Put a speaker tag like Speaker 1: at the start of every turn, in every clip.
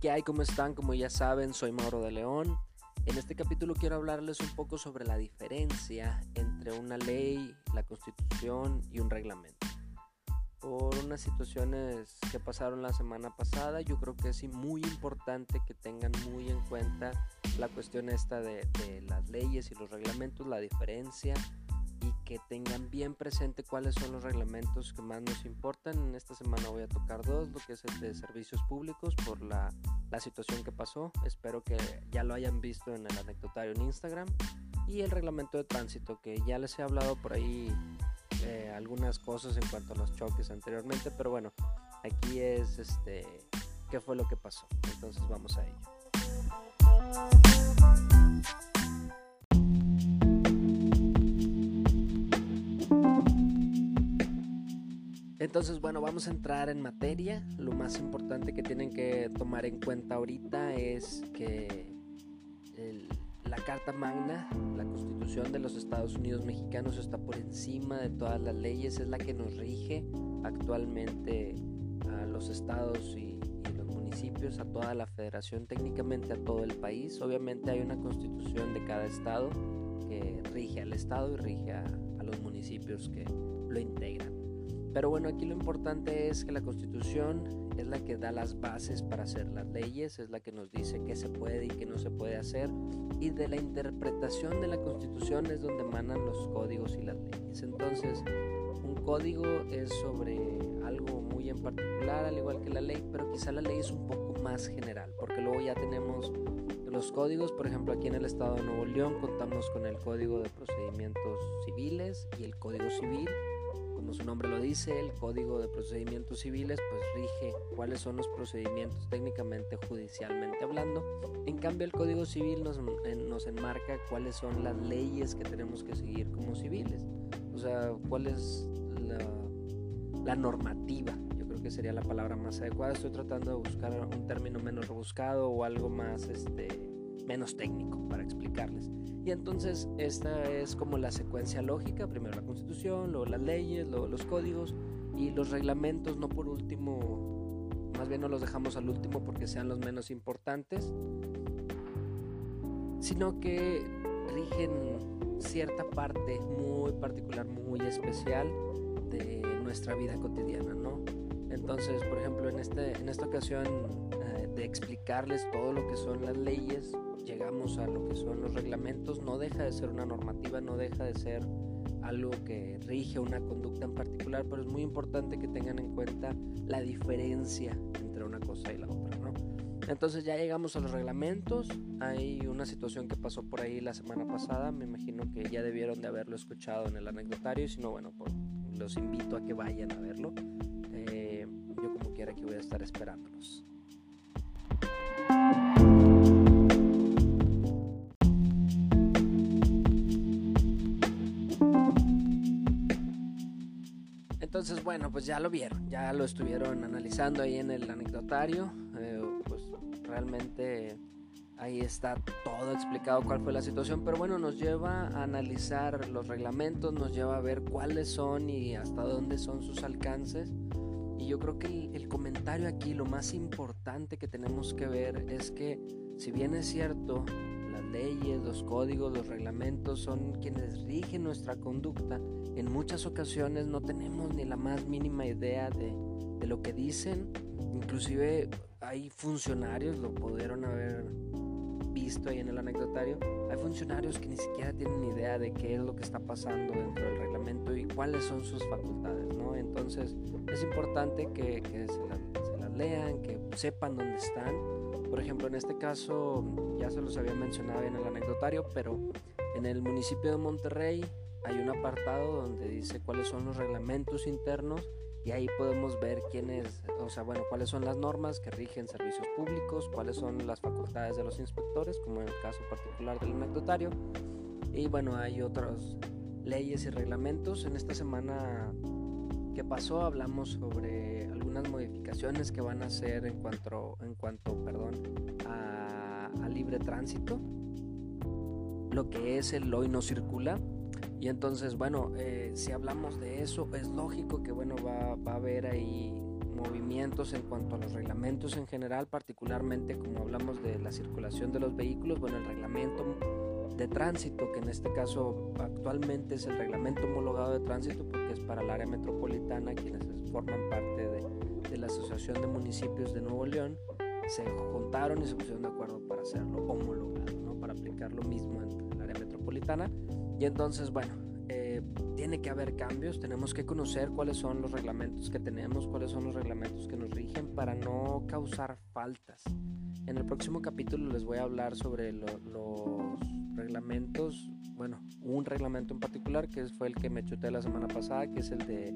Speaker 1: ¿qué hay? ¿Cómo están? Como ya saben, soy Mauro de León. En este capítulo quiero hablarles un poco sobre la diferencia entre una ley, la constitución y un reglamento. Por unas situaciones que pasaron la semana pasada, yo creo que es muy importante que tengan muy en cuenta la cuestión esta de, las leyes y los reglamentos, la diferencia que tengan bien presente cuáles son los reglamentos que más nos importan. En esta semana voy a tocar dos, lo que es el de servicios públicos por la, la situación que pasó. Espero que ya lo hayan visto en el anecdotario en Instagram. Y el reglamento de tránsito, que ya les he hablado por ahí eh, algunas cosas en cuanto a los choques anteriormente, pero bueno, aquí es este qué fue lo que pasó. Entonces vamos a ello. Entonces, bueno, vamos a entrar en materia. Lo más importante que tienen que tomar en cuenta ahorita es que la Carta Magna, la Constitución de los Estados Unidos Mexicanos está por encima de todas las leyes, es la que nos rige actualmente a los estados y, los municipios, a toda la federación, técnicamente a todo el país. Obviamente hay una constitución de cada estado que rige al estado y rige a los municipios que lo integran. Pero bueno, aquí lo importante es que la constitución es la que da las bases para hacer las leyes, es la que nos dice qué se puede y qué no se puede hacer. Y de la interpretación de la constitución es donde emanan los códigos y las leyes. Entonces, un código es sobre algo muy en particular, al igual que la ley, pero quizá la ley es un poco más general, porque luego ya tenemos los códigos, por ejemplo, aquí en el estado de Nuevo León contamos con el Código de Procedimientos Civiles y el Código Civil como su nombre lo dice, el Código de Procedimientos Civiles pues rige cuáles son los procedimientos técnicamente judicialmente hablando. En cambio el Código Civil nos, nos enmarca cuáles son las leyes que tenemos que seguir como civiles. O sea, cuál es la, la normativa. Yo creo que sería la palabra más adecuada. Estoy tratando de buscar un término menos rebuscado o algo más este, menos técnico para explicarles. Y entonces esta es como la secuencia lógica, primero la constitución, luego las leyes, luego los códigos y los reglamentos, no por último, más bien no los dejamos al último porque sean los menos importantes, sino que rigen cierta parte muy particular, muy especial de nuestra vida cotidiana, ¿no? Entonces, por ejemplo, en, este, en esta ocasión de explicarles todo lo que son las leyes, llegamos a lo que son los reglamentos, no deja de ser una normativa, no deja de ser algo que rige una conducta en particular, pero es muy importante que tengan en cuenta la diferencia entre una cosa y la otra, ¿no? Entonces ya llegamos a los reglamentos, hay una situación que pasó por ahí la semana pasada, me imagino que ya debieron de haberlo escuchado en el anecdotario, si no, bueno, pues los invito a que vayan a verlo, eh, yo como quiera que voy a estar esperándolos. Entonces, bueno, pues ya lo vieron, ya lo estuvieron analizando ahí en el anecdotario. Eh, pues realmente ahí está todo explicado cuál fue la situación, pero bueno, nos lleva a analizar los reglamentos, nos lleva a ver cuáles son y hasta dónde son sus alcances. Y yo creo que el, el comentario aquí, lo más importante que tenemos que ver es que si bien es cierto, leyes, los códigos, los reglamentos son quienes rigen nuestra conducta, en muchas ocasiones no tenemos ni la más mínima idea de, de lo que dicen. Inclusive hay funcionarios, lo pudieron haber visto ahí en el anecdotario, hay funcionarios que ni siquiera tienen idea de qué es lo que está pasando dentro del reglamento y cuáles son sus facultades, ¿no? Entonces es importante que, que se, se las lean, que sepan dónde están por ejemplo, en este caso, ya se los había mencionado en el anecdotario, pero en el municipio de Monterrey hay un apartado donde dice cuáles son los reglamentos internos y ahí podemos ver quiénes, o sea, bueno, cuáles son las normas que rigen servicios públicos, cuáles son las facultades de los inspectores, como en el caso particular del anecdotario. Y bueno, hay otras leyes y reglamentos. En esta semana que pasó hablamos sobre algunas modificaciones que van a hacer en cuanto, en cuanto perdón, a, libre tránsito, lo que es el hoy no circula. Y entonces, bueno, eh, si hablamos de eso, es lógico que bueno, va, va a haber ahí movimientos en cuanto a los reglamentos en general, particularmente como hablamos de la circulación de los vehículos, bueno, el reglamento de tránsito, que en este caso actualmente es el reglamento homologado de tránsito porque es para el área metropolitana, quienes forman parte de, de la Asociación de Municipios de Nuevo León, se juntaron y se pusieron de acuerdo para hacerlo homologado, ¿no? para aplicar lo mismo en el área metropolitana. Y entonces, bueno, eh, tiene que haber cambios, tenemos que conocer cuáles son los reglamentos que tenemos, cuáles son los reglamentos que nos rigen para no causar faltas. En el próximo capítulo les voy a hablar sobre los reglamentos, bueno, un reglamento en particular que fue el que me chuté la semana pasada, que es el de,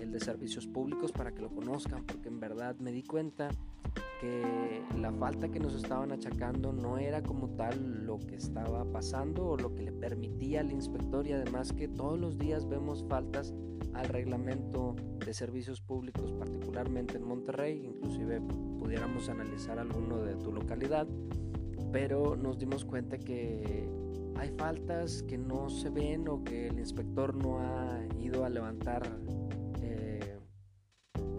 Speaker 1: el de servicios públicos para que lo conozcan, porque en verdad me di cuenta que la falta que nos estaban achacando no era como tal lo que estaba pasando o lo que le permitía al inspector y además que todos los días vemos faltas al reglamento de servicios públicos, particularmente en Monterrey, inclusive pudiéramos analizar alguno de tu localidad, pero nos dimos cuenta que hay faltas que no se ven o que el inspector no ha ido a levantar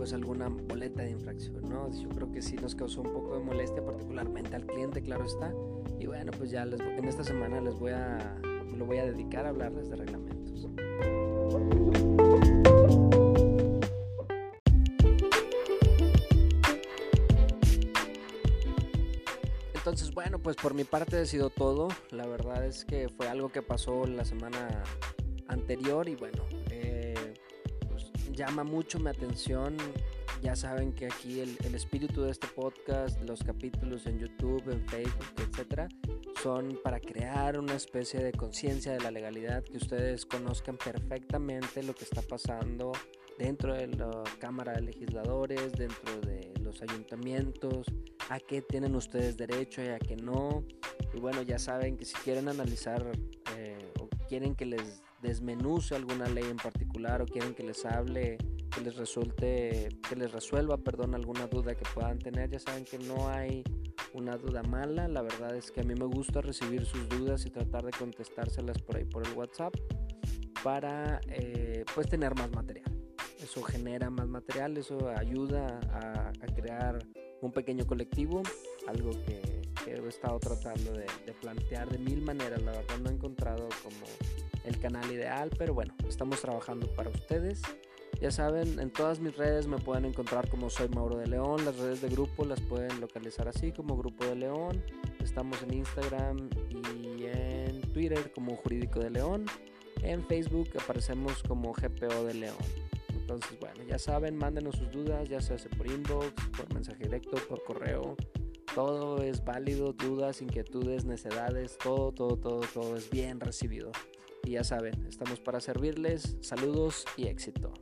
Speaker 1: pues alguna boleta de infracción, ¿no? Yo creo que sí nos causó un poco de molestia, particularmente al cliente, claro está. Y bueno, pues ya les, en esta semana les voy a, lo voy a dedicar a hablarles de reglamentos. Entonces, bueno, pues por mi parte ha sido todo. La verdad es que fue algo que pasó la semana anterior y bueno, llama mucho mi atención. Ya saben que aquí el, espíritu de este podcast, los capítulos en YouTube, en Facebook, etcétera, son para crear una especie de conciencia de la legalidad, que ustedes conozcan perfectamente lo que está pasando dentro de la Cámara de Legisladores, dentro de los ayuntamientos, a qué tienen ustedes derecho y a qué no. Y bueno, ya saben que si quieren analizar eh, o quieren que les desmenuce alguna ley en particular o quieren que les hable, que les resulte, que les resuelva, perdón, alguna duda que puedan tener, ya saben que no hay una duda mala, la verdad es que a mí me gusta recibir sus dudas y tratar de contestárselas por ahí por el WhatsApp para eh, pues tener más material. Eso genera más material, eso ayuda a, crear un pequeño colectivo, algo que, he estado tratando de, de plantear de mil maneras, la verdad no he encontrado como el canal ideal, pero bueno, estamos trabajando para ustedes. Ya saben, en todas mis redes me pueden encontrar como soy Mauro de León, las redes de grupo las pueden localizar así como Grupo de León. Estamos en Instagram y en Twitter como Jurídico de León. En Facebook aparecemos como GPO de León. Entonces, bueno, ya saben, mándenos sus dudas, ya sea por inbox, por mensaje directo, por correo. Todo es válido, dudas, inquietudes, necedades, todo, todo, todo, todo es bien recibido. Y ya saben, estamos para servirles. Saludos y éxito.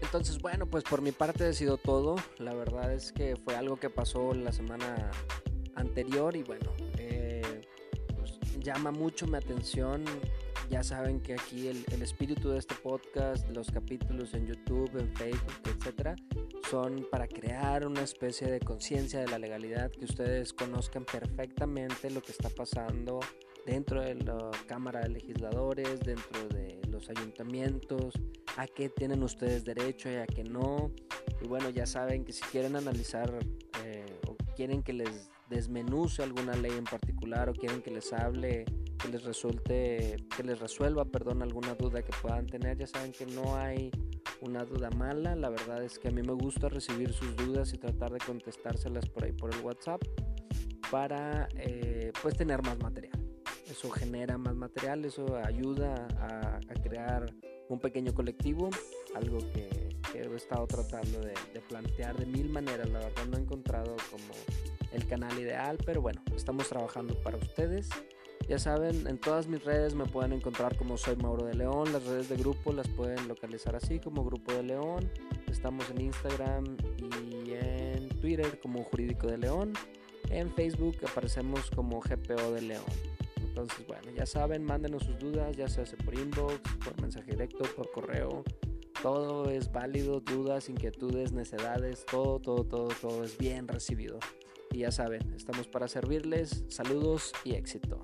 Speaker 1: Entonces, bueno, pues por mi parte ha sido todo. La verdad es que fue algo que pasó la semana anterior y bueno, eh, pues llama mucho mi atención ya saben que aquí el, espíritu de este podcast, los capítulos en YouTube, en Facebook, etcétera, son para crear una especie de conciencia de la legalidad, que ustedes conozcan perfectamente lo que está pasando dentro de la Cámara de Legisladores, dentro de los ayuntamientos, a qué tienen ustedes derecho y a qué no. Y bueno, ya saben que si quieren analizar eh, o quieren que les desmenuce alguna ley en particular o quieren que les hable que les resulte, que les resuelva, perdón, alguna duda que puedan tener. Ya saben que no hay una duda mala, la verdad es que a mí me gusta recibir sus dudas y tratar de contestárselas por ahí por el WhatsApp para eh, pues tener más material. Eso genera más material, eso ayuda a, crear un pequeño colectivo, algo que, he estado tratando de, de plantear de mil maneras, la verdad no he encontrado como el canal ideal, pero bueno, estamos trabajando para ustedes. Ya saben, en todas mis redes me pueden encontrar como soy Mauro de León. Las redes de grupo las pueden localizar así como Grupo de León. Estamos en Instagram y en Twitter como Jurídico de León. En Facebook aparecemos como GPO de León. Entonces, bueno, ya saben, mándenos sus dudas, ya sea por inbox, por mensaje directo, por correo. Todo es válido, dudas, inquietudes, necedades, todo, todo, todo, todo es bien recibido. Y ya saben, estamos para servirles. Saludos y éxito.